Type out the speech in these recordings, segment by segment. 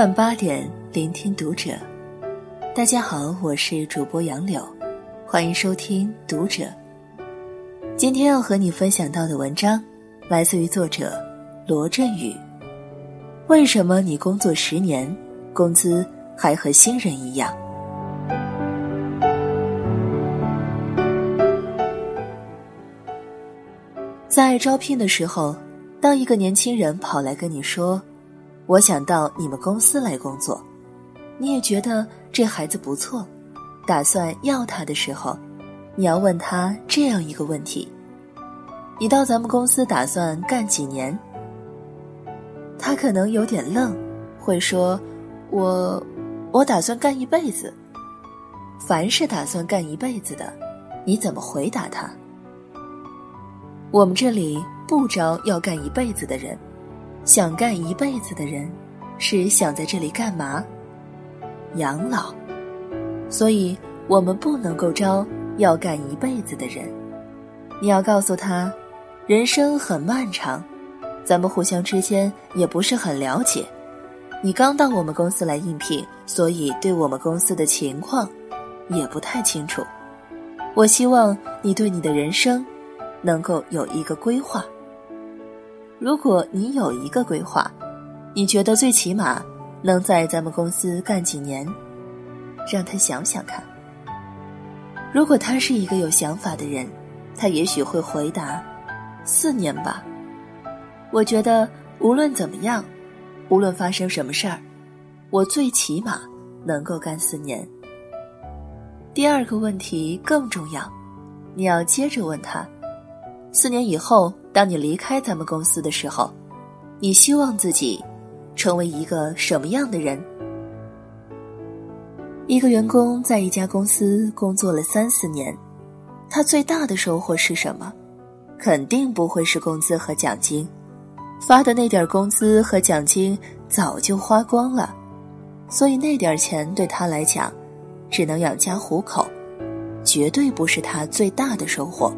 晚八点，聆听读者。大家好，我是主播杨柳，欢迎收听读者。今天要和你分享到的文章，来自于作者罗振宇。为什么你工作十年，工资还和新人一样？在招聘的时候，当一个年轻人跑来跟你说：“我想到你们公司来工作”，你也觉得这孩子不错，打算要他的时候，你要问他这样一个问题：“你到咱们公司打算干几年？”他可能有点愣，会说：“我，我打算干一辈子。”凡是打算干一辈子的，你怎么回答他？我们这里不招要干一辈子的人，想干一辈子的人，是想在这里干嘛？养老。所以我们不能够招要干一辈子的人。你要告诉他，人生很漫长，咱们互相之间也不是很了解。你刚到我们公司来应聘，所以对我们公司的情况也不太清楚。我希望你对你的人生。能够有一个规划。如果你有一个规划，你觉得最起码能在咱们公司干几年？让他想想看。如果他是一个有想法的人，他也许会回答：四年吧。我觉得无论怎么样，无论发生什么事儿，我最起码能够干四年。第二个问题更重要，你要接着问他。四年以后，当你离开咱们公司的时候，你希望自己成为一个什么样的人？一个员工在一家公司工作了三四年，他最大的收获是什么？肯定不会是工资和奖金，发的那点工资和奖金早就花光了，所以那点钱对他来讲，只能养家糊口，绝对不是他最大的收获。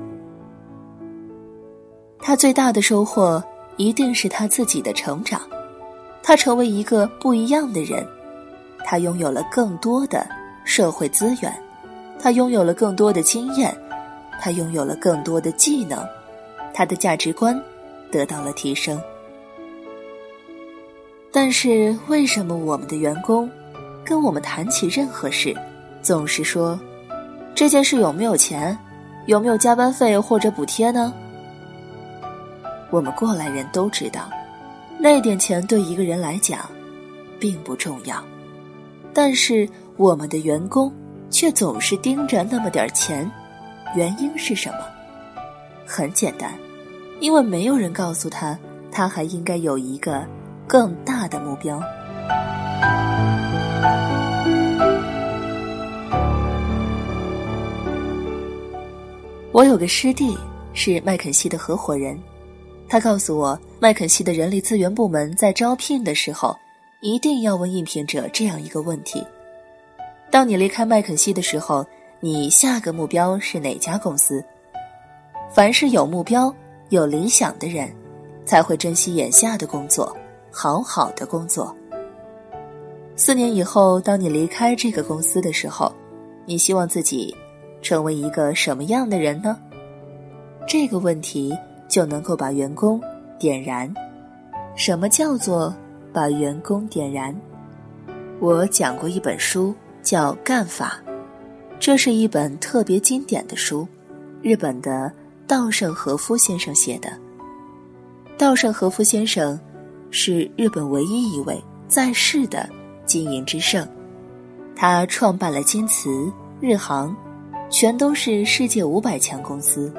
他最大的收获一定是他自己的成长，他成为一个不一样的人，他拥有了更多的社会资源，他拥有了更多的经验，他拥有了更多的技能，他的价值观得到了提升。但是为什么我们的员工跟我们谈起任何事，总是说这件事有没有钱，有没有加班费或者补贴呢？我们过来人都知道，那点钱对一个人来讲，并不重要，但是我们的员工却总是盯着那么点钱，原因是什么？很简单，因为没有人告诉他，他还应该有一个更大的目标。我有个师弟是麦肯锡的合伙人。他告诉我，麦肯锡的人力资源部门在招聘的时候，一定要问应聘者这样一个问题：当你离开麦肯锡的时候，你下个目标是哪家公司？凡是有目标、有理想的人，才会珍惜眼下的工作，好好的工作。四年以后，当你离开这个公司的时候，你希望自己成为一个什么样的人呢？这个问题。就能够把员工点燃。什么叫做把员工点燃？我讲过一本书叫《干法》，这是一本特别经典的书，日本的稻盛和夫先生写的。稻盛和夫先生是日本唯一一位在世的经营之圣，他创办了京瓷、日航，全都是世界五百强公司。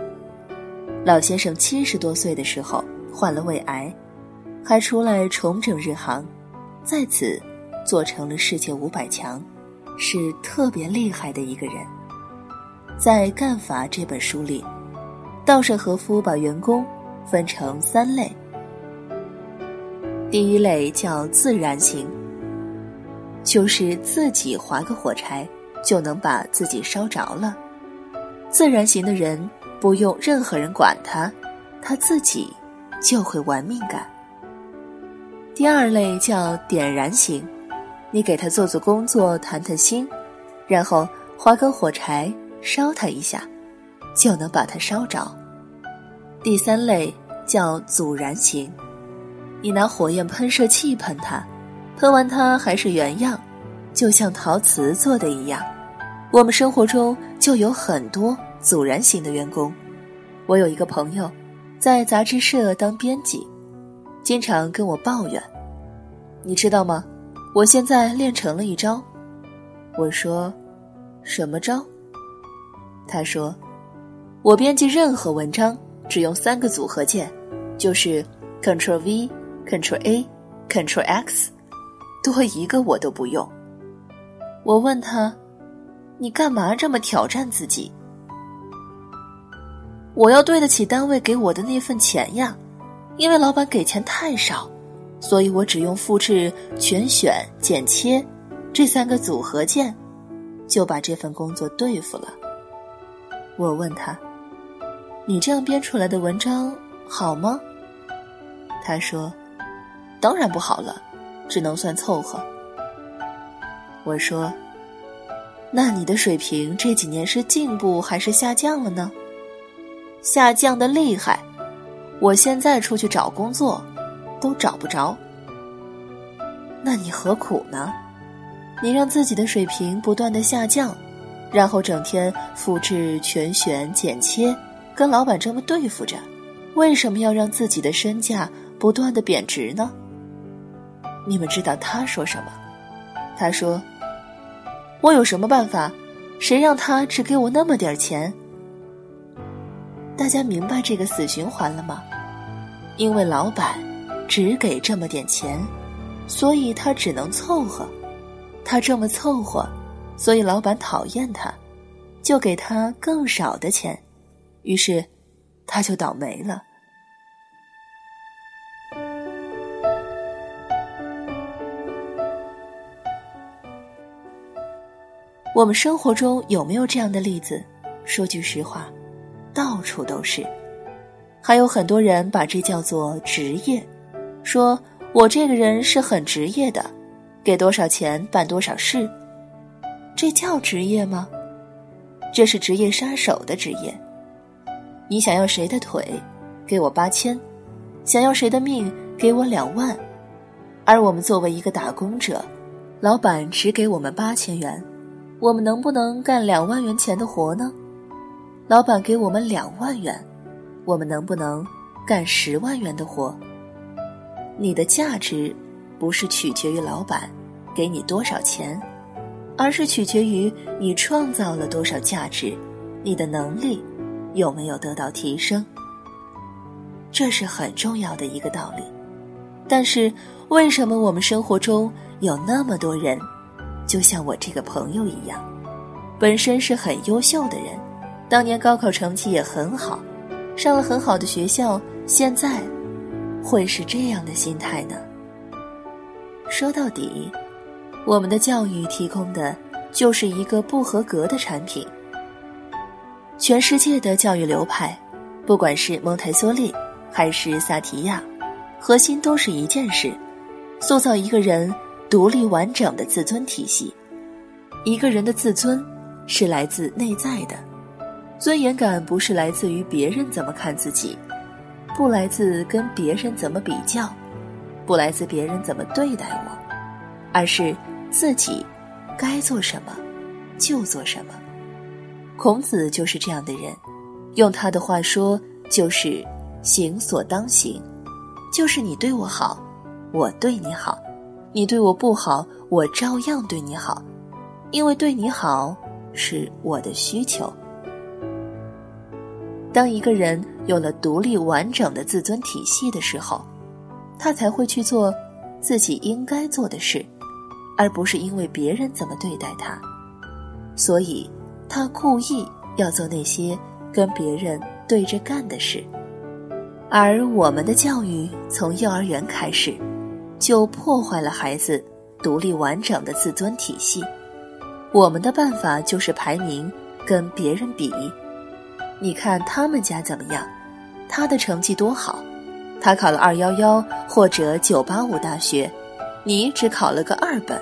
老先生七十多岁的时候患了胃癌，还出来重整日航，在此做成了世界五百强，是特别厉害的一个人。在《干法》这本书里，稻盛和夫把员工分成三类。第一类叫自然型，就是自己划个火柴就能把自己烧着了。自然型的人。不用任何人管他，他自己就会玩命干。第二类叫点燃型，你给他做做工作，谈谈心，然后划根火柴烧他一下，就能把他烧着。第三类叫阻燃型，你拿火焰喷射器喷它，喷完它还是原样，就像陶瓷做的一样。我们生活中就有很多阻燃型的员工。我有一个朋友，在杂志社当编辑，经常跟我抱怨，你知道吗？我现在练成了一招，我说，什么招？他说，我编辑任何文章只用三个组合键，就是 Ctrl V、Ctrl A、Ctrl X，多一个我都不用。我问他，你干嘛这么挑战自己？我要对得起单位给我的那份钱呀，因为老板给钱太少。所以我只用复制、全选、剪切这三个组合键，就把这份工作对付了。我问他：“你这样编出来的文章好吗？”他说：“当然不好了，只能算凑合。”我说：“那你的水平这几年是进步还是下降了呢？”下降的厉害，我现在出去找工作。都找不着，那你何苦呢？你让自己的水平不断的下降，然后整天复制、全选、剪切，跟老板这么对付着，为什么要让自己的身价不断的贬值呢？你们知道他说什么？他说：“我有什么办法？谁让他只给我那么点钱？”大家明白这个死循环了吗？因为老板。只给这么点钱，所以他只能凑合。他这么凑合，所以老板讨厌他，就给他更少的钱，于是他就倒霉了。我们生活中有没有这样的例子？说句实话，到处都是。还有很多人把这叫做职业。说我这个人是很职业的，给多少钱办多少事，这叫职业吗？这是职业杀手的职业。你想要谁的腿，给我八千；想要谁的命，给我两万。而我们作为一个打工者，老板只给我们八千元，我们能不能干两万元钱的活呢？老板给我们两万元，我们能不能干十万元的活？你的价值，不是取决于老板给你多少钱，而是取决于你创造了多少价值，你的能力有没有得到提升。这是很重要的一个道理。但是，为什么我们生活中有那么多人，就像我这个朋友一样，本身是很优秀的人，当年高考成绩也很好，上了很好的学校，现在。会是这样的心态呢？说到底，我们的教育提供的就是一个不合格的产品。全世界的教育流派，不管是蒙台梭利还是萨提亚，核心都是一件事：塑造一个人独立完整的自尊体系。一个人的自尊是来自内在的，尊严感不是来自于别人怎么看自己。不来自跟别人怎么比较，不来自别人怎么对待我，而是自己该做什么就做什么。孔子就是这样的人，用他的话说就是“行所当行”，就是你对我好，我对你好；你对我不好，我照样对你好，因为对你好是我的需求。当一个人有了独立完整的自尊体系的时候，他才会去做自己应该做的事，而不是因为别人怎么对待他，所以他故意要做那些跟别人对着干的事。而我们的教育从幼儿园开始，就破坏了孩子独立完整的自尊体系。我们的办法就是排名，跟别人比。你看他们家怎么样？他的成绩多好，他考了二幺幺或者九八五大学，你只考了个二本，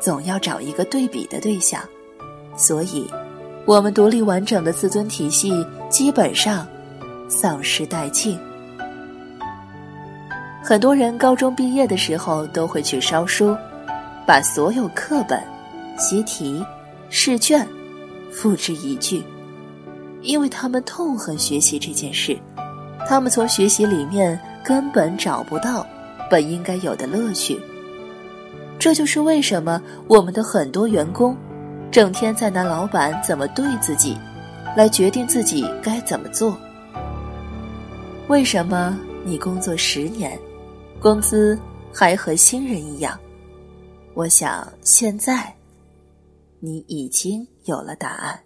总要找一个对比的对象，所以，我们独立完整的自尊体系基本上丧失殆尽。很多人高中毕业的时候都会去烧书，把所有课本、习题、试卷付之一炬，因为他们痛恨学习这件事，他们从学习里面根本找不到本应该有的乐趣。这就是为什么我们的很多员工，整天在拿老板怎么对自己，来决定自己该怎么做。为什么你工作十年？工资还和新人一样，我想现在你已经有了答案。